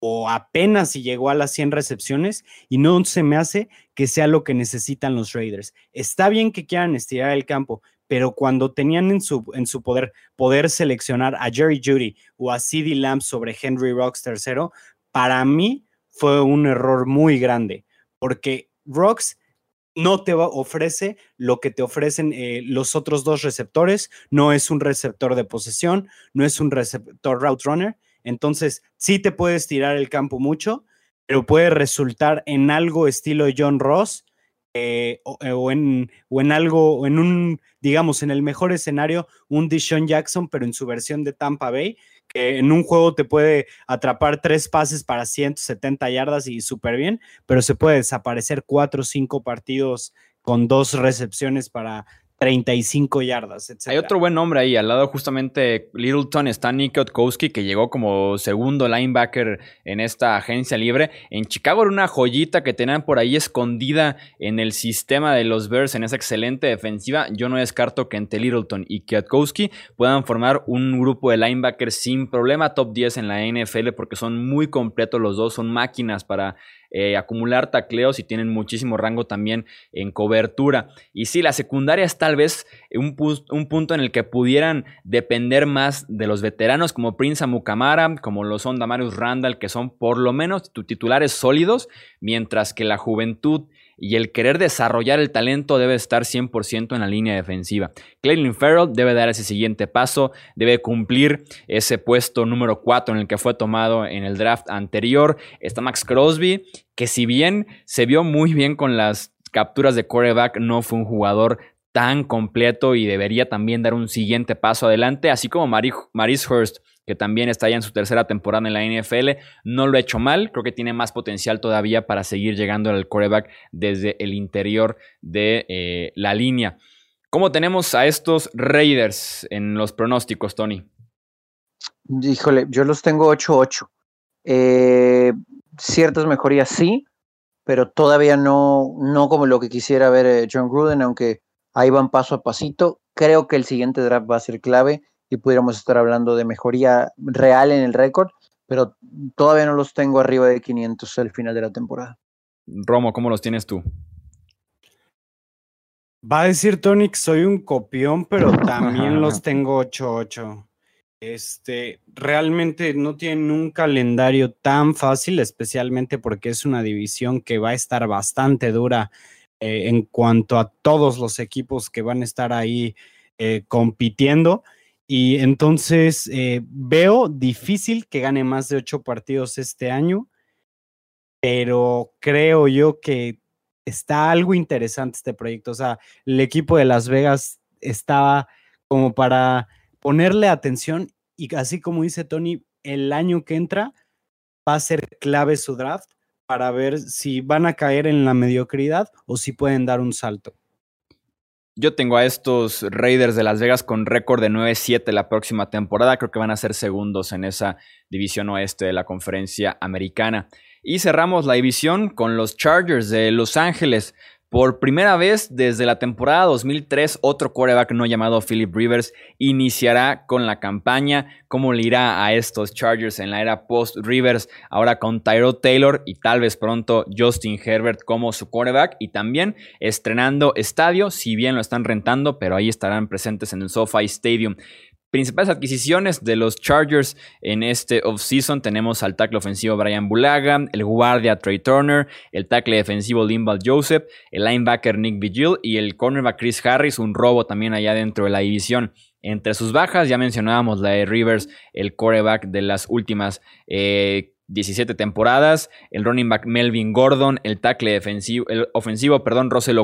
o apenas si llegó a las 100 recepciones y no se me hace que sea lo que necesitan los Raiders. Está bien que quieran estirar el campo, pero cuando tenían en su, en su poder poder seleccionar a Jerry Judy o a CeeDee Lamb sobre Henry Rocks tercero, para mí fue un error muy grande, porque Rocks no te ofrece lo que te ofrecen eh, los otros dos receptores, no es un receptor de posesión, no es un receptor route runner, entonces sí te puedes tirar el campo mucho, pero puede resultar en algo estilo John Ross eh, eh, o, en, o en algo, o en un, digamos, en el mejor escenario, un Deshaun Jackson, pero en su versión de Tampa Bay, que en un juego te puede atrapar tres pases para 170 yardas y súper bien, pero se puede desaparecer cuatro o cinco partidos con dos recepciones para 35 yardas, etc. Hay otro buen nombre ahí, al lado justamente Littleton está Nick Otkowski, que llegó como segundo linebacker en esta agencia libre. En Chicago era una joyita que tenían por ahí escondida en el sistema de los Bears en esa excelente defensiva. Yo no descarto que entre Littleton y Kwiatkowski puedan formar un grupo de linebackers sin problema, top 10 en la NFL, porque son muy completos los dos, son máquinas para eh, acumular tacleos y tienen muchísimo rango también en cobertura. Y sí, la secundaria es tal vez un, un punto en el que pudieran depender más de los veteranos como Prince Amukamara, como lo son Damarius Randall, que son por lo menos titulares sólidos, mientras que la juventud y el querer desarrollar el talento debe estar 100% en la línea defensiva. Clayton Farrell debe dar ese siguiente paso, debe cumplir ese puesto número 4 en el que fue tomado en el draft anterior. Está Max Crosby, que si bien se vio muy bien con las capturas de quarterback, no fue un jugador tan completo y debería también dar un siguiente paso adelante, así como Maris Hurst que también está ya en su tercera temporada en la NFL, no lo ha hecho mal, creo que tiene más potencial todavía para seguir llegando al coreback desde el interior de eh, la línea. ¿Cómo tenemos a estos Raiders en los pronósticos, Tony? Híjole, yo los tengo 8-8. Eh, ciertas mejorías sí, pero todavía no, no como lo que quisiera ver eh, John Gruden, aunque ahí van paso a pasito. Creo que el siguiente draft va a ser clave y pudiéramos estar hablando de mejoría real en el récord, pero todavía no los tengo arriba de 500 al final de la temporada. Romo, ¿cómo los tienes tú? Va a decir Tony que soy un copión, pero también los tengo 8-8. Este, realmente no tienen un calendario tan fácil, especialmente porque es una división que va a estar bastante dura eh, en cuanto a todos los equipos que van a estar ahí eh, compitiendo. Y entonces eh, veo difícil que gane más de ocho partidos este año, pero creo yo que está algo interesante este proyecto. O sea, el equipo de Las Vegas estaba como para ponerle atención y así como dice Tony, el año que entra va a ser clave su draft para ver si van a caer en la mediocridad o si pueden dar un salto. Yo tengo a estos Raiders de Las Vegas con récord de 9-7 la próxima temporada. Creo que van a ser segundos en esa división oeste de la conferencia americana. Y cerramos la división con los Chargers de Los Ángeles. Por primera vez desde la temporada 2003, otro quarterback no llamado Philip Rivers iniciará con la campaña. ¿Cómo le irá a estos Chargers en la era post-Rivers? Ahora con Tyrod Taylor y tal vez pronto Justin Herbert como su quarterback. Y también estrenando estadio, si bien lo están rentando, pero ahí estarán presentes en el SoFi Stadium. Principales adquisiciones de los Chargers en este offseason tenemos al tackle ofensivo Brian Bulaga, el guardia Trey Turner, el tackle defensivo Limbal Joseph, el linebacker Nick Vigil y el cornerback Chris Harris, un robo también allá dentro de la división. Entre sus bajas ya mencionábamos la de Rivers, el quarterback de las últimas 17 eh, temporadas, el running back Melvin Gordon, el tackle defensivo, el ofensivo, perdón, Russell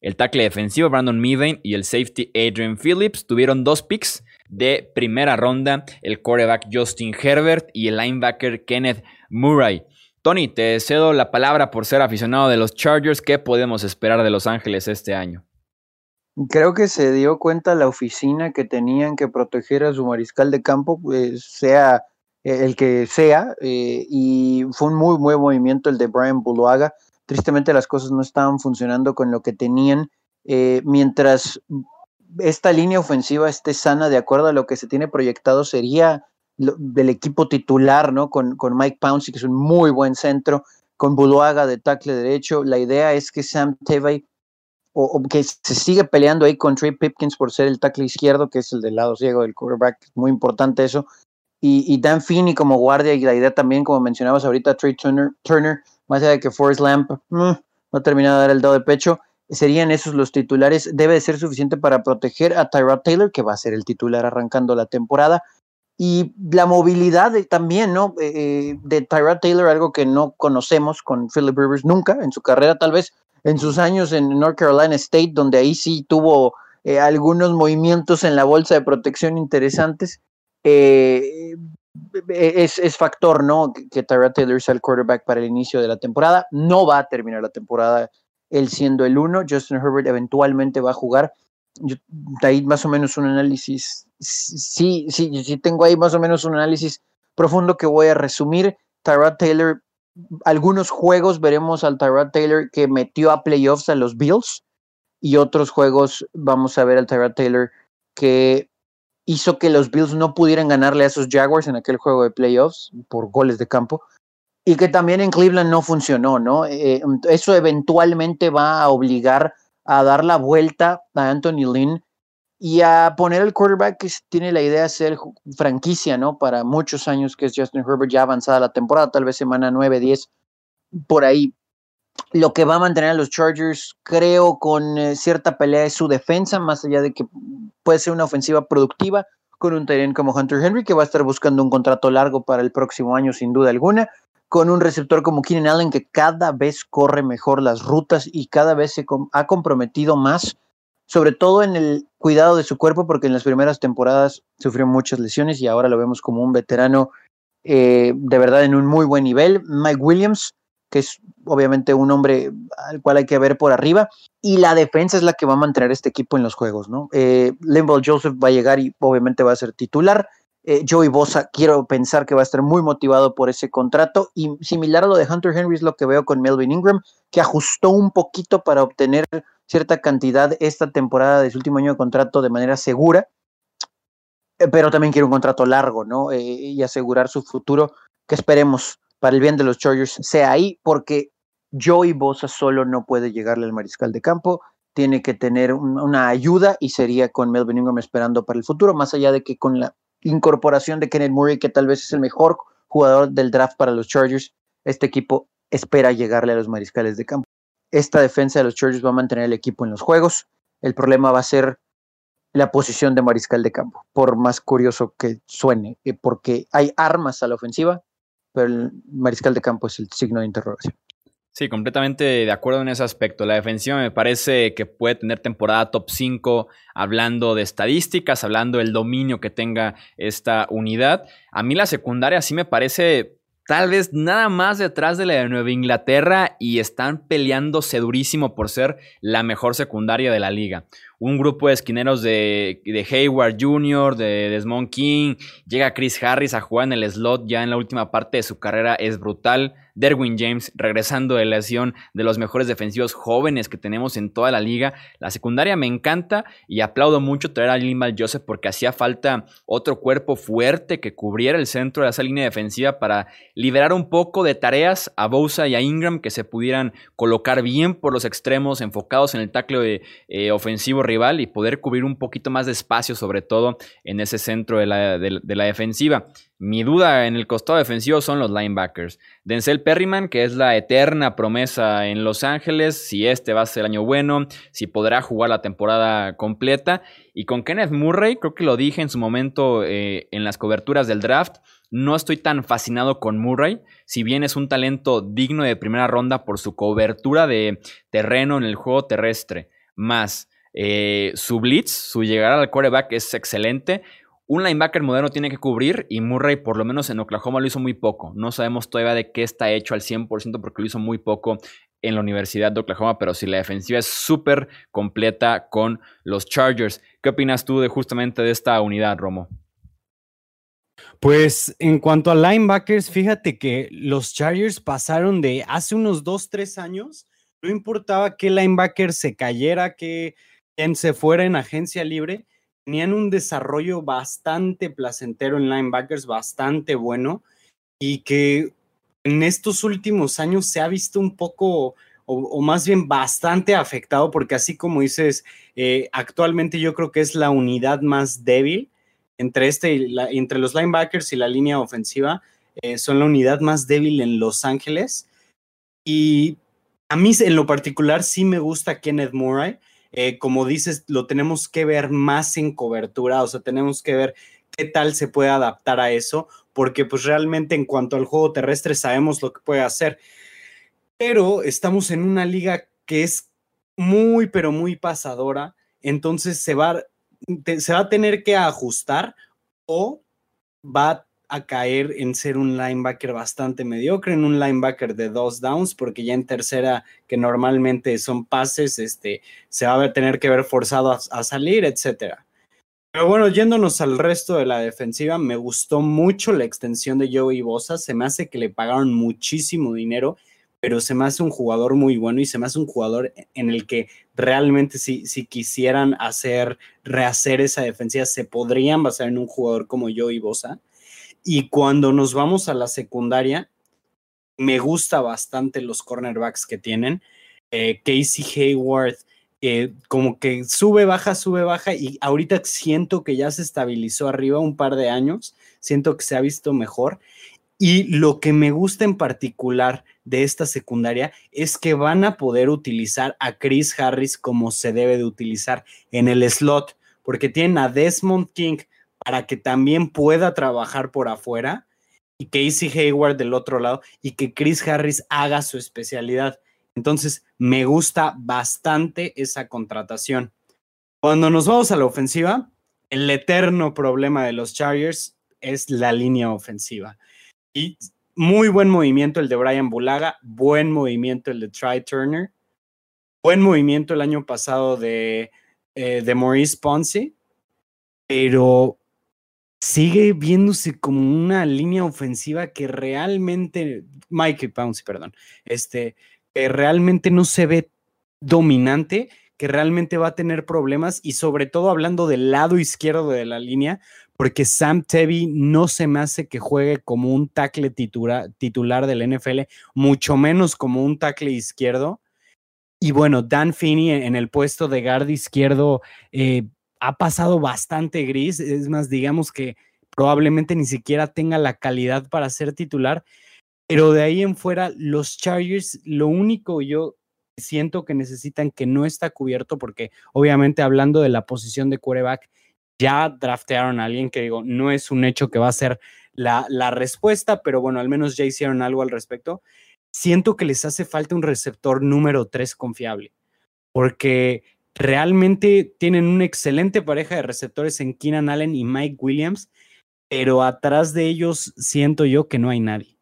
El tackle defensivo Brandon Meaden y el safety Adrian Phillips tuvieron dos picks de primera ronda, el quarterback Justin Herbert y el linebacker Kenneth Murray. Tony, te cedo la palabra por ser aficionado de los Chargers. ¿Qué podemos esperar de Los Ángeles este año? Creo que se dio cuenta la oficina que tenían que proteger a su mariscal de campo, pues, sea eh, el que sea, eh, y fue un muy buen movimiento el de Brian Buluaga. Tristemente las cosas no estaban funcionando con lo que tenían, mientras esta línea ofensiva esté sana de acuerdo a lo que se tiene proyectado, sería del equipo titular, ¿no? Con, con Mike Pouncey, que es un muy buen centro, con Buluaga de tackle derecho. La idea es que Sam Tevay, o, que se sigue peleando ahí con Trey Pipkins por ser el tackle izquierdo, que es el del lado ciego del quarterback, muy importante eso. Y, y Dan Finney como guardia, y la idea también, como mencionabas ahorita, Trey Turner, Turner más allá de que Forrest Lamp mm, no ha terminado de dar el dado de pecho, serían esos los titulares. Debe de ser suficiente para proteger a Tyrod Taylor, que va a ser el titular arrancando la temporada. Y la movilidad también, ¿no? Eh, eh, de Tyrod Taylor, algo que no conocemos con Philip Rivers nunca en su carrera, tal vez en sus años en North Carolina State, donde ahí sí tuvo eh, algunos movimientos en la bolsa de protección interesantes. es, es, factor, ¿no? Que Tyrod Taylor sea el quarterback para el inicio de la temporada. No va a terminar la temporada él siendo el uno. Justin Herbert eventualmente va a jugar. Yo, ahí más o menos un análisis, sí, sí, sí tengo ahí más o menos un análisis profundo que voy a resumir. Tyrod Taylor, algunos juegos veremos al Tyrod Taylor que metió a playoffs a los Bills y otros juegos vamos a ver al Tyrod Taylor que hizo que los Bills no pudieran ganarle a esos Jaguars en aquel juego de playoffs por goles de campo y que también en Cleveland no funcionó, ¿no? Eh, eso eventualmente va a obligar a dar la vuelta a Anthony Lynn y a poner el quarterback que tiene la idea de ser franquicia, ¿no? Para muchos años, que es Justin Herbert, ya avanzada la temporada, tal vez semana 9, 10, por ahí. Lo que va a mantener a los Chargers, creo, con eh, cierta pelea es su defensa, más allá de que puede ser una ofensiva productiva, con un terreno como Hunter Henry, que va a estar buscando un contrato largo para el próximo año, sin duda alguna con un receptor como Keenan Allen que cada vez corre mejor las rutas y cada vez se ha comprometido más, sobre todo en el cuidado de su cuerpo, porque en las primeras temporadas sufrió muchas lesiones y ahora lo vemos como un veterano eh, de verdad en un muy buen nivel. Mike Williams, que es obviamente un hombre al cual hay que ver por arriba, y la defensa es la que va a mantener este equipo en los juegos, ¿no? Eh, Joseph va a llegar y obviamente va a ser titular. Eh, Joey Bosa, quiero pensar que va a estar muy motivado por ese contrato. Y similar a lo de Hunter Henry es lo que veo con Melvin Ingram, que ajustó un poquito para obtener cierta cantidad esta temporada de su último año de contrato de manera segura. Eh, pero también quiere un contrato largo, ¿no? Eh, y asegurar su futuro, que esperemos para el bien de los Chargers sea ahí, porque Joey Bosa solo no puede llegarle al mariscal de campo tiene que tener una ayuda y sería con Melvin Ingram esperando para el futuro, más allá de que con la incorporación de Kenneth Murray, que tal vez es el mejor jugador del draft para los Chargers, este equipo espera llegarle a los mariscales de campo. Esta defensa de los Chargers va a mantener el equipo en los juegos. El problema va a ser la posición de mariscal de campo, por más curioso que suene, eh, porque hay armas a la ofensiva, pero el mariscal de campo es el signo de interrogación. Sí, completamente de acuerdo en ese aspecto. La defensiva me parece que puede tener temporada top 5 hablando de estadísticas, hablando del dominio que tenga esta unidad. A mí la secundaria sí me parece tal vez nada más detrás de la de Nueva Inglaterra y están peleándose durísimo por ser la mejor secundaria de la liga un grupo de esquineros de, de, Hayward Jr., de Desmond King, llega Chris Harris a jugar en el slot ya en la última parte de su carrera, es brutal. Derwin James regresando de lesión de los mejores defensivos jóvenes que tenemos en toda la liga. La secundaria me encanta y aplaudo mucho traer a Limal Joseph porque hacía falta otro cuerpo fuerte que cubriera el centro de esa línea defensiva para liberar un poco de tareas a Bosa y a Ingram que se pudieran colocar bien por los extremos enfocados en el tackle eh, ofensivo rival y poder cubrir un poquito más de espacio, sobre todo en ese centro de la, de la defensiva. Mi duda en el costado defensivo son los linebackers. Denzel Perryman, que es la eterna promesa en Los Ángeles, si este va a ser el año bueno, si podrá jugar la temporada completa. Y con Kenneth Murray, creo que lo dije en su momento eh, en las coberturas del draft, no estoy tan fascinado con Murray, si bien es un talento digno de primera ronda por su cobertura de terreno en el juego terrestre más eh, su blitz, su llegada al quarterback es excelente. Un linebacker moderno tiene que cubrir y Murray, por lo menos en Oklahoma, lo hizo muy poco. No sabemos todavía de qué está hecho al 100% porque lo hizo muy poco en la Universidad de Oklahoma, pero si la defensiva es súper completa con los Chargers. ¿Qué opinas tú de justamente de esta unidad, Romo? Pues en cuanto a linebackers, fíjate que los Chargers pasaron de hace unos 2, 3 años, no importaba qué linebacker se cayera, que quien se fuera en agencia libre, tenían un desarrollo bastante placentero en linebackers, bastante bueno, y que en estos últimos años se ha visto un poco, o, más bien bastante afectado, porque así como dices, eh, actualmente yo creo que es la unidad más débil entre, este entre los linebackers y la línea ofensiva, eh, son la unidad más débil en Los Ángeles. Y a mí en lo particular sí me gusta Kenneth Murray. Eh, como dices, lo tenemos que ver más en cobertura, o sea, tenemos que ver qué tal se puede adaptar a eso, porque pues realmente en cuanto al juego terrestre sabemos lo que puede hacer. Pero estamos en una liga que es muy, pero muy pasadora, entonces se va, se va a tener que ajustar o va a caer en ser un linebacker bastante mediocre, en un linebacker de dos downs, porque ya en tercera, que normalmente son pases, este, se va a tener que ver forzado a, salir, etcétera. Pero bueno, yéndonos al resto de la defensiva, me gustó mucho la extensión de Joey Bosa. Se me hace que le pagaron muchísimo dinero pero se me hace un jugador muy bueno y se me hace un jugador en el que realmente si, si quisieran hacer, rehacer esa defensiva, se podrían basar en un jugador como yo y Bosa. Y cuando nos vamos a la secundaria, me gusta bastante los cornerbacks que tienen. Eh, Casey Hayward, como que sube, baja, sube, baja, y ahorita siento que ya se estabilizó arriba un par de años, siento que se ha visto mejor. Y lo que me gusta en particular de esta secundaria es que van a poder utilizar a Chris Harris como se debe de utilizar en el slot, porque tienen a Desmond King para que también pueda trabajar por afuera y Casey Hayward del otro lado y que Chris Harris haga su especialidad. Entonces, me gusta bastante esa contratación. Cuando nos vamos a la ofensiva, el eterno problema de los Chargers es la línea ofensiva. Y muy buen movimiento el de Brian Bulaga, buen movimiento el de Try Turner, buen movimiento el año pasado de, eh, de Maurice Ponce, pero sigue viéndose como una línea ofensiva que realmente, Mike Ponce, perdón, este, que realmente no se ve dominante, que realmente va a tener problemas y sobre todo hablando del lado izquierdo de la línea, porque Sam Tevy no se me hace que juegue como un tackle titular del NFL, mucho menos como un tackle izquierdo. Y bueno, Dan Finney en el puesto de guard izquierdo eh, ha pasado bastante gris. Es más, digamos que probablemente ni siquiera tenga la calidad para ser titular. Pero de ahí en fuera, los Chargers, lo único yo siento que necesitan que no está cubierto, porque obviamente hablando de la posición de quarterback, ya draftearon a alguien que digo, no es un hecho que va a ser la, la respuesta, pero bueno, al menos ya hicieron algo al respecto. Siento que les hace falta un receptor número 3 confiable, porque realmente tienen una excelente pareja de receptores en Keenan Allen y Mike Williams, pero atrás de ellos siento yo que no hay nadie.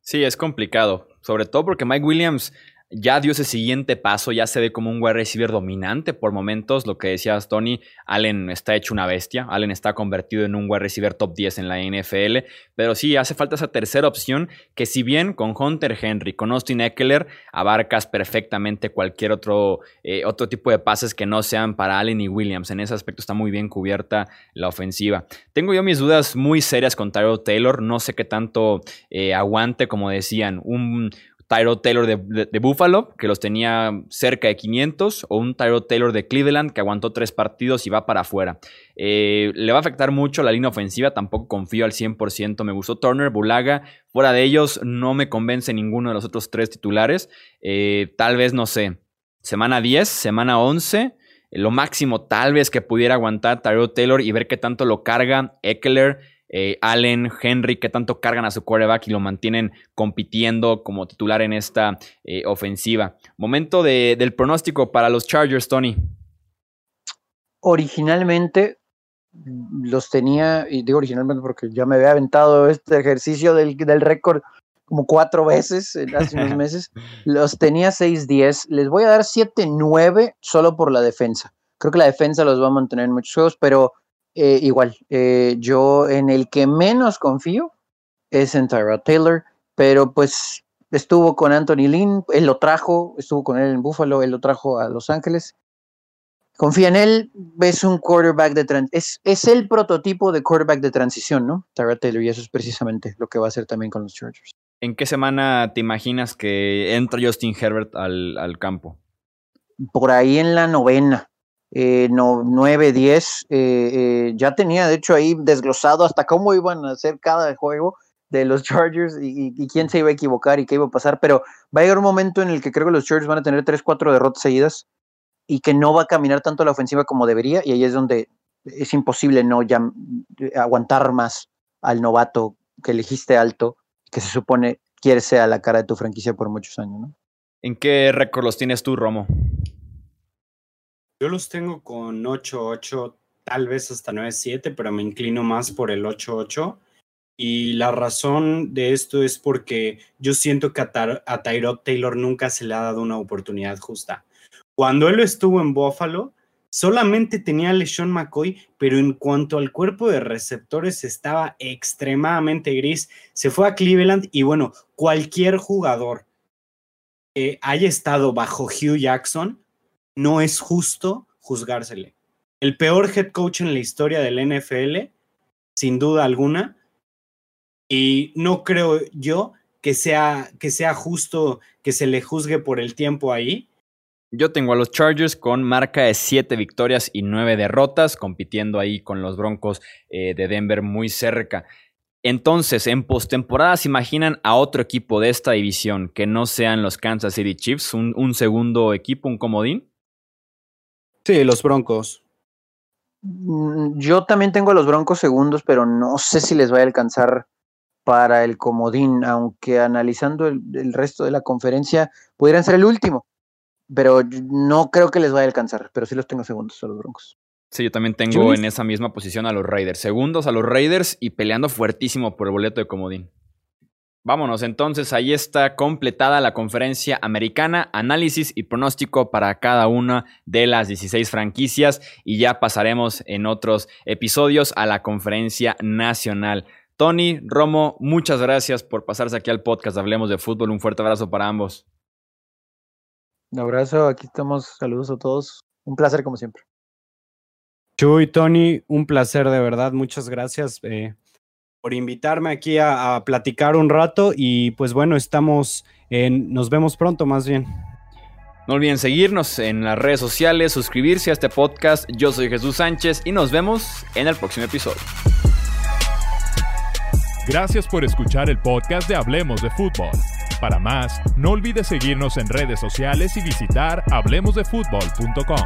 Sí, es complicado, sobre todo porque Mike Williams ya dio ese siguiente paso, ya se ve como un wide receiver dominante por momentos. Lo que decías, Tony, Allen está hecho una bestia. Allen está convertido en un wide receiver top 10 en la NFL. Pero sí, hace falta esa tercera opción que, si bien con Hunter Henry, con Austin Eckler, abarcas perfectamente cualquier otro, eh, otro tipo de pases que no sean para Allen y Williams. En ese aspecto está muy bien cubierta la ofensiva. Tengo yo mis dudas muy serias con Tyrell Taylor. No sé qué tanto eh, aguante, como decían, un Tyro Taylor de, Buffalo, que los tenía cerca de 500, o un Tyro Taylor de Cleveland, que aguantó tres partidos y va para afuera. Eh, le va a afectar mucho la línea ofensiva, tampoco confío al 100%. Me gustó Turner, Bulaga, fuera de ellos no me convence ninguno de los otros tres titulares. Eh, tal vez, no sé, semana 10, semana 11. Lo máximo tal vez que pudiera aguantar Tyro Taylor y ver qué tanto lo carga Eckler eh, Allen, Henry, que tanto cargan a su quarterback y lo mantienen compitiendo como titular en esta eh, ofensiva. Momento del pronóstico para los Chargers, Tony. Originalmente los tenía, y digo originalmente porque ya me había aventado este ejercicio del, del récord como cuatro veces hace unos meses. Los tenía 6-10. Les voy a dar 7-9 solo por la defensa. Creo que la defensa los va a mantener en muchos juegos, pero eh, igual, eh, yo en el que menos confío es en Tyrod Taylor, pero pues estuvo con Anthony Lynn, él lo trajo, estuvo con él en Buffalo, él lo trajo a Los Ángeles. Confía en él, es un quarterback de es, es el prototipo de quarterback de transición, ¿no? Tyrod Taylor, y eso es precisamente lo que va a hacer también con los Chargers. ¿En qué semana te imaginas que entra Justin Herbert al, campo? Por ahí en la novena, eh, no, 9, 10. Eh, eh, ya tenía, de hecho, ahí desglosado hasta cómo iban a hacer cada juego de los Chargers y, quién se iba a equivocar y qué iba a pasar. Pero va a llegar un momento en el que creo que los Chargers van a tener 3, 4 derrotas seguidas y que no va a caminar tanto la ofensiva como debería. Y ahí es donde es imposible no ya, aguantar más al novato que elegiste alto que se supone quiere ser la cara de tu franquicia por muchos años, ¿no? ¿En qué récord los tienes tú, Romo? Yo los tengo con 8-8, tal vez hasta 9-7, pero me inclino más por el 8-8. Y la razón de esto es porque yo siento que a, Tyrod Taylor nunca se le ha dado una oportunidad justa. Cuando él estuvo en Buffalo, Solamente tenía a LeSean McCoy, pero en cuanto al cuerpo de receptores estaba extremadamente gris. Se fue a Cleveland y bueno, cualquier jugador que haya estado bajo Hugh Jackson, no es justo juzgársele. El peor head coach en la historia del NFL, sin duda alguna, y no creo yo que sea, que sea justo que se le juzgue por el tiempo ahí yo tengo a los Chargers con marca de 7 victorias y 9 derrotas, compitiendo ahí con los Broncos eh, de Denver muy cerca. Entonces, en postemporada, ¿se imaginan a otro equipo de esta división que no sean los Kansas City Chiefs? ¿Un, un segundo equipo, un comodín? Sí, los Broncos. Mm, yo también tengo a los Broncos segundos, pero no sé si les va a alcanzar para el comodín, aunque analizando el, el resto de la conferencia, pudieran ser el último pero no creo que les vaya a alcanzar, pero sí los tengo segundos a los Broncos. Sí, yo también tengo en esa misma posición a los Raiders. Segundos a los Raiders y peleando fuertísimo por el boleto de comodín. Vámonos, entonces ahí está completada la conferencia americana, análisis y pronóstico para cada una de las 16 franquicias y ya pasaremos en otros episodios a la conferencia nacional. Tony, Romo, muchas gracias por pasarse aquí al podcast Hablemos de Fútbol. Un fuerte abrazo para ambos. Un abrazo, aquí estamos. Saludos a todos. Un placer como siempre. Chuy, Tony, un placer de verdad. Muchas gracias eh, por invitarme aquí a, platicar un rato y pues bueno, estamos en, nos vemos pronto más bien. No olviden seguirnos en las redes sociales, suscribirse a este podcast. Yo soy Jesús Sánchez y nos vemos en el próximo episodio. Gracias por escuchar el podcast de Hablemos de Fútbol. Para más, no olvides seguirnos en redes sociales y visitar hablemosdefutbol.com.